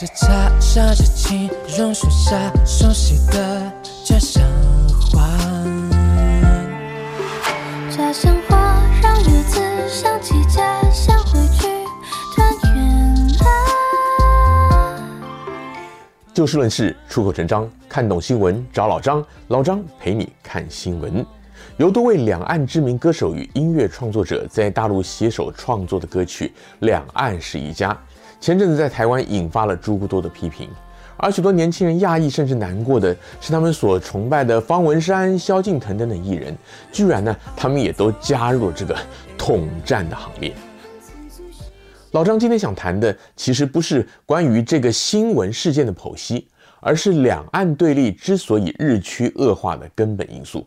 这茶沙着情，榕树下熟悉的家乡话。家乡话让日子想起家乡，回去团圆啊。就事论事，出口成章，看懂新闻找老张，老张陪你看新闻。由多位两岸知名歌手与音乐创作者在大陆携手创作的歌曲《两岸是一家》，前阵子在台湾引发了诸多的批评，而许多年轻人讶异甚至难过的是，他们所崇拜的方文山、萧敬腾等等艺人，居然呢，他们也都加入了这个统战的行列。老张今天想谈的，其实不是关于这个新闻事件的剖析，而是两岸对立之所以日趋恶化的根本因素。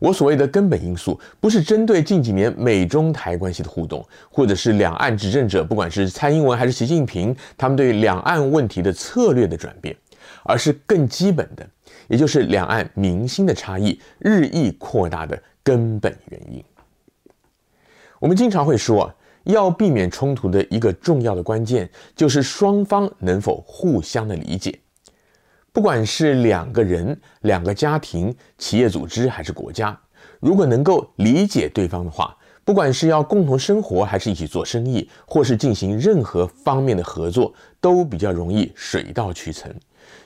我所谓的根本因素，不是针对近几年美中台关系的互动，或者是两岸执政者，不管是蔡英文还是习近平，他们对两岸问题的策略的转变，而是更基本的，也就是两岸民心的差异日益扩大的根本原因。我们经常会说，要避免冲突的一个重要的关键，就是双方能否互相的理解。不管是两个人、两个家庭、企业组织还是国家，如果能够理解对方的话，不管是要共同生活，还是一起做生意，或是进行任何方面的合作，都比较容易水到渠成。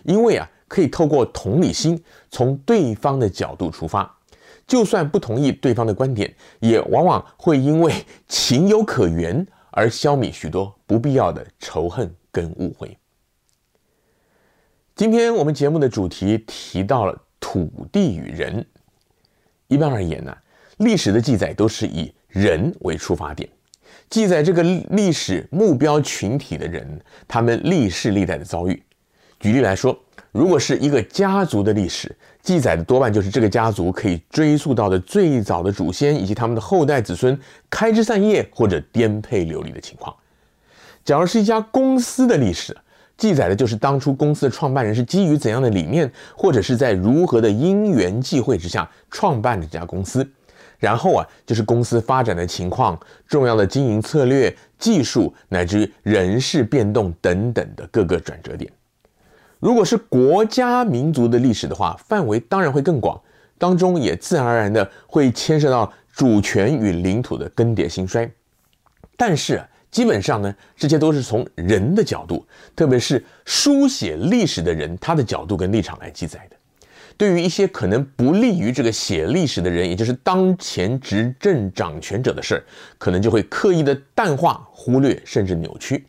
因为啊，可以透过同理心，从对方的角度出发，就算不同意对方的观点，也往往会因为 情有可原而消弭许多不必要的仇恨跟误会。今天我们节目的主题提到了土地与人。一般而言呢，历史的记载都是以人为出发点，记载这个历史目标群体的人，他们历世历代的遭遇。举例来说，如果是一个家族的历史，记载的多半就是这个家族可以追溯到的最早的祖先以及他们的后代子孙开枝散叶或者颠沛流离的情况。假如是一家公司的历史，记载的就是当初公司的创办人是基于怎样的理念，或者是在如何的因缘际会之下创办的这家公司。然后啊，就是公司发展的情况、重要的经营策略、技术，乃至于人事变动等等的各个转折点。如果是国家民族的历史的话，范围当然会更广，当中也自然而然的会牵涉到主权与领土的更迭兴衰。但是。基本上呢，这些都是从人的角度，特别是书写历史的人他的角度跟立场来记载的。对于一些可能不利于这个写历史的人，也就是当前执政掌权者的事儿，可能就会刻意的淡化、忽略，甚至扭曲。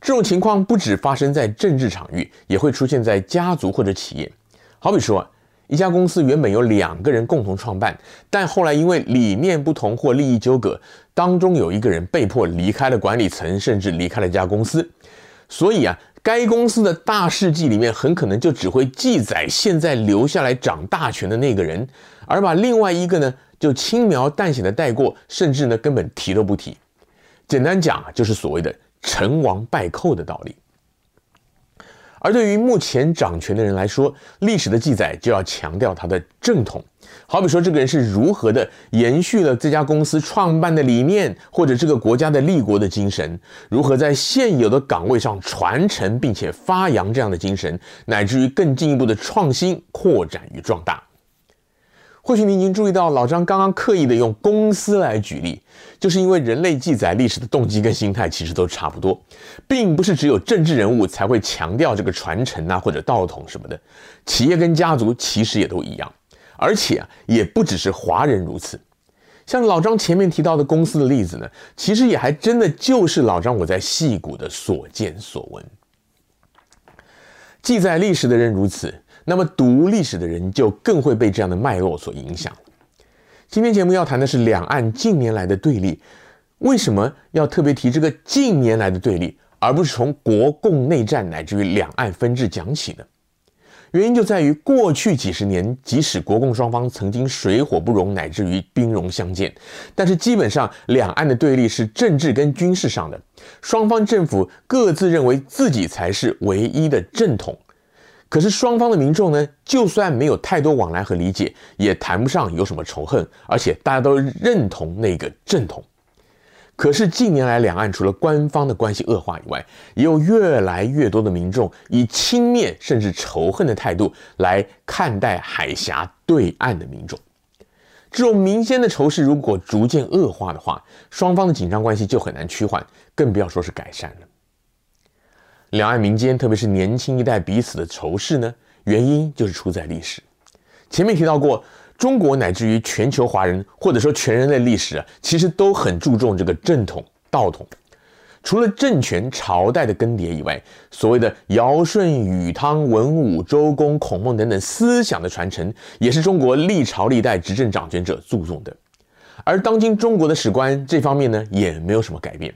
这种情况不只发生在政治场域，也会出现在家族或者企业。好比说啊，一家公司原本由两个人共同创办，但后来因为理念不同或利益纠葛，当中有一个人被迫离开了管理层，甚至离开了一家公司。所以啊，该公司的大事记里面很可能就只会记载现在留下来掌大权的那个人，而把另外一个呢就轻描淡写的带过，甚至呢根本提都不提。简单讲啊，就是所谓的成王败寇的道理。而对于目前掌权的人来说，历史的记载就要强调他的正统。好比说，这个人是如何的延续了这家公司创办的理念，或者这个国家的立国的精神，如何在现有的岗位上传承并且发扬这样的精神，乃至于更进一步的创新、扩展与壮大。或许你已经注意到，老张刚刚刻意的用公司来举例，就是因为人类记载历史的动机跟心态其实都差不多，并不是只有政治人物才会强调这个传承啊或者道统什么的，企业跟家族其实也都一样，而且啊也不只是华人如此。像老张前面提到的公司的例子呢，其实也还真的就是老张我在戏谷的所见所闻。记载历史的人如此。那么读历史的人就更会被这样的脉络所影响。今天节目要谈的是两岸近年来的对立，为什么要特别提这个近年来的对立，而不是从国共内战乃至于两岸分治讲起呢？原因就在于过去几十年，即使国共双方曾经水火不容，乃至于兵戎相见，但是基本上两岸的对立是政治跟军事上的，双方政府各自认为自己才是唯一的正统。可是双方的民众呢，就算没有太多往来和理解，也谈不上有什么仇恨，而且大家都认同那个正统。可是近年来，两岸除了官方的关系恶化以外，也有越来越多的民众以轻蔑甚至仇恨的态度来看待海峡对岸的民众。这种民间的仇视如果逐渐恶化的话，双方的紧张关系就很难趋缓，更不要说是改善了。两岸民间，特别是年轻一代彼此的仇视呢，原因就是出在历史。前面提到过。中国乃至于全球华人，或者说全人类历史啊，其实都很注重这个正统、道统。除了政权、朝代的更迭以外，所谓的尧舜禹汤文武周公孔孟等等思想的传承，也是中国历朝历代执政掌权者注重的。而当今中国的史观这方面呢，也没有什么改变。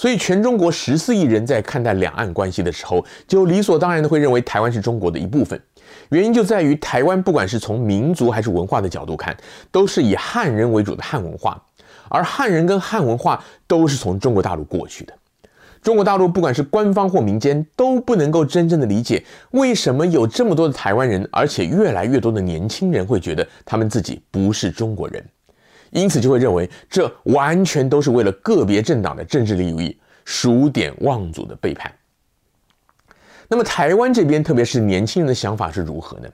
所以，全中国十四亿人在看待两岸关系的时候，就理所当然的会认为台湾是中国的一部分。原因就在于台湾不管是从民族还是文化的角度看，都是以汉人为主的汉文化，而汉人跟汉文化都是从中国大陆过去的。中国大陆不管是官方或民间，都不能够真正的理解为什么有这么多的台湾人，而且越来越多的年轻人会觉得他们自己不是中国人。因此就会认为，这完全都是为了个别政党的政治利益，数典忘祖的背叛。那么台湾这边，特别是年轻人的想法是如何呢？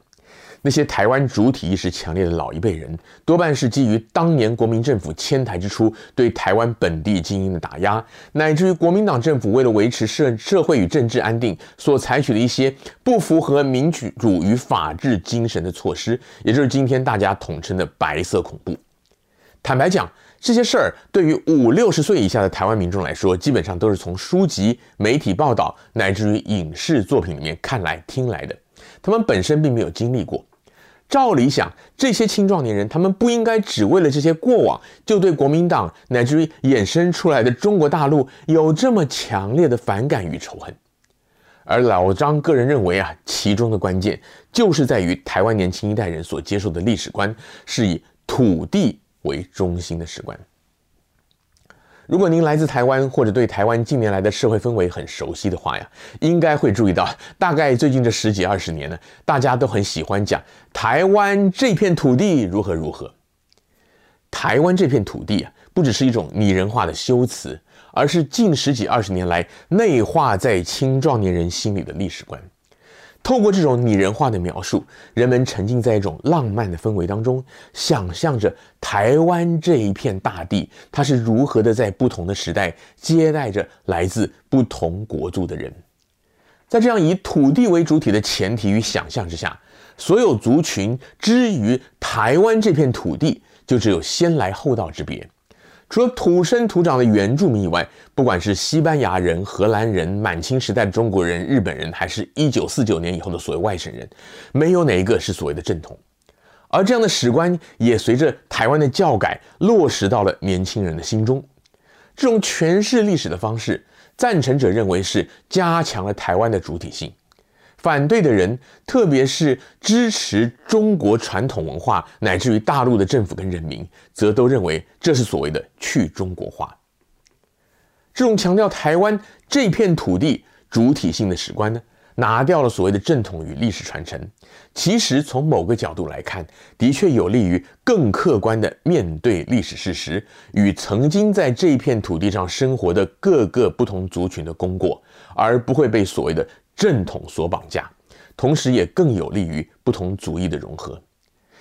那些台湾主体意识强烈的老一辈人，多半是基于当年国民政府迁台之初对台湾本地精英的打压，乃至于国民党政府为了维持社社会与政治安定所采取的一些不符合民主与法治精神的措施，也就是今天大家统称的“白色恐怖”。坦白讲，这些事儿对于五六十岁以下的台湾民众来说，基本上都是从书籍、媒体报道乃至于影视作品里面看来听来的，他们本身并没有经历过。照理想，这些青壮年人，他们不应该只为了这些过往，就对国民党乃至于衍生出来的中国大陆有这么强烈的反感与仇恨。而老张个人认为啊，其中的关键就是在于台湾年轻一代人所接受的历史观是以土地为中心的史观。如果您来自台湾，或者对台湾近年来的社会氛围很熟悉的话呀，应该会注意到，大概最近这十几二十年呢，大家都很喜欢讲台湾这片土地如何如何。台湾这片土地啊，不只是一种拟人化的修辞，而是近十几二十年来内化在青壮年人心里的历史观。透过这种拟人化的描述，人们沉浸在一种浪漫的氛围当中，想象着台湾这一片大地，它是如何的在不同的时代接待着来自不同国度的人。在这样以土地为主体的前提与想象之下，所有族群之于台湾这片土地，就只有先来后到之别。除了土生土长的原住民以外，不管是西班牙人、荷兰人、满清时代的中国人、日本人，还是一九四九年以后的所谓外省人，没有哪一个是所谓的正统。而这样的史观也随着台湾的教改落实到了年轻人的心中。这种诠释历史的方式，赞成者认为是加强了台湾的主体性。反对的人，特别是支持中国传统文化乃至于大陆的政府跟人民，则都认为这是所谓的去中国化。这种强调台湾这片土地主体性的史观呢，拿掉了所谓的正统与历史传承，其实从某个角度来看，的确有利于更客观地面对历史事实与曾经在这片土地上生活的各个不同族群的功过，而不会被所谓的。正统所绑架，同时也更有利于不同族裔的融合。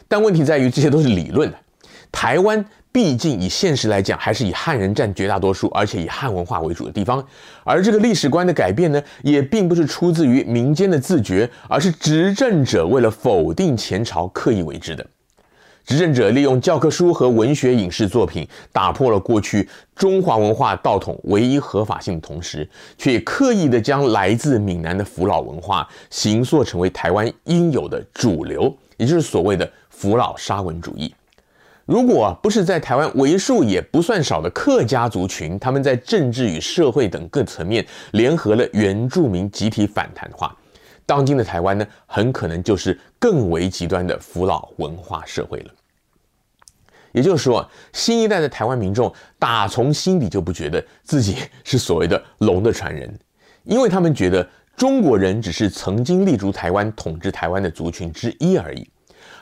但问题在于，这些都是理论的。台湾毕竟以现实来讲，还是以汉人占绝大多数，而且以汉文化为主的地方。而这个历史观的改变呢，也并不是出自于民间的自觉，而是执政者为了否定前朝刻意为之的。执政者利用教科书和文学影视作品，打破了过去中华文化道统唯一合法性的同时，却也刻意的将来自闽南的福佬文化形塑成为台湾应有的主流，也就是所谓的福佬沙文主义。如果不是在台湾为数也不算少的客家族群，他们在政治与社会等各层面联合了原住民集体反弹的话，当今的台湾呢，很可能就是更为极端的福佬文化社会了。也就是说，新一代的台湾民众打从心底就不觉得自己是所谓的“龙的传人”，因为他们觉得中国人只是曾经立足台湾、统治台湾的族群之一而已。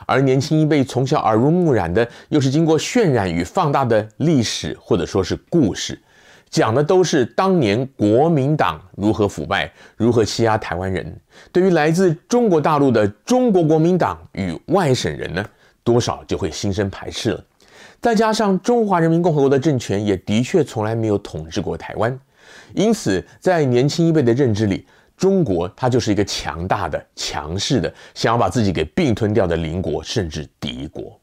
而年轻一辈从小耳濡目染的，又是经过渲染与放大的历史或者说是故事，讲的都是当年国民党如何腐败，如何欺压台湾人。对于来自中国大陆的中国国民党与外省人呢，多少就会心生排斥了。再加上中华人民共和国的政权也的确从来没有统治过台湾，因此在年轻一辈的认知里，中国它就是一个强大的、强势的，想要把自己给并吞掉的邻国甚至敌国。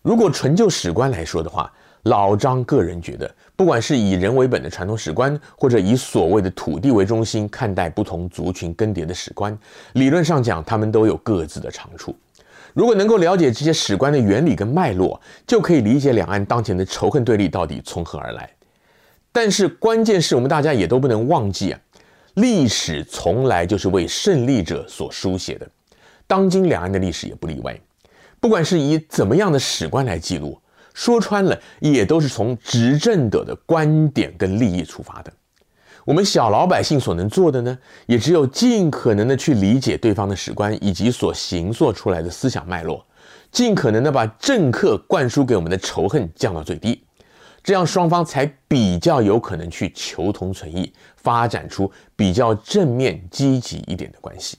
如果纯就史观来说的话，老张个人觉得，不管是以人为本的传统史观，或者以所谓的土地为中心看待不同族群更迭的史观，理论上讲，他们都有各自的长处。如果能够了解这些史观的原理跟脉络，就可以理解两岸当前的仇恨对立到底从何而来。但是关键是我们大家也都不能忘记啊，历史从来就是为胜利者所书写的，当今两岸的历史也不例外。不管是以怎么样的史观来记录，说穿了也都是从执政者的观点跟利益出发的。我们小老百姓所能做的呢，也只有尽可能的去理解对方的史观以及所行作出来的思想脉络，尽可能的把政客灌输给我们的仇恨降到最低，这样双方才比较有可能去求同存异，发展出比较正面积极一点的关系。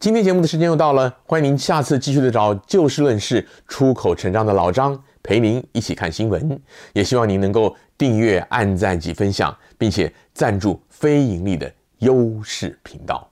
今天节目的时间又到了，欢迎您下次继续的找就事论事、出口成章的老张陪您一起看新闻。也希望您能够订阅、按赞及分享，并且赞助非盈利的优势频道。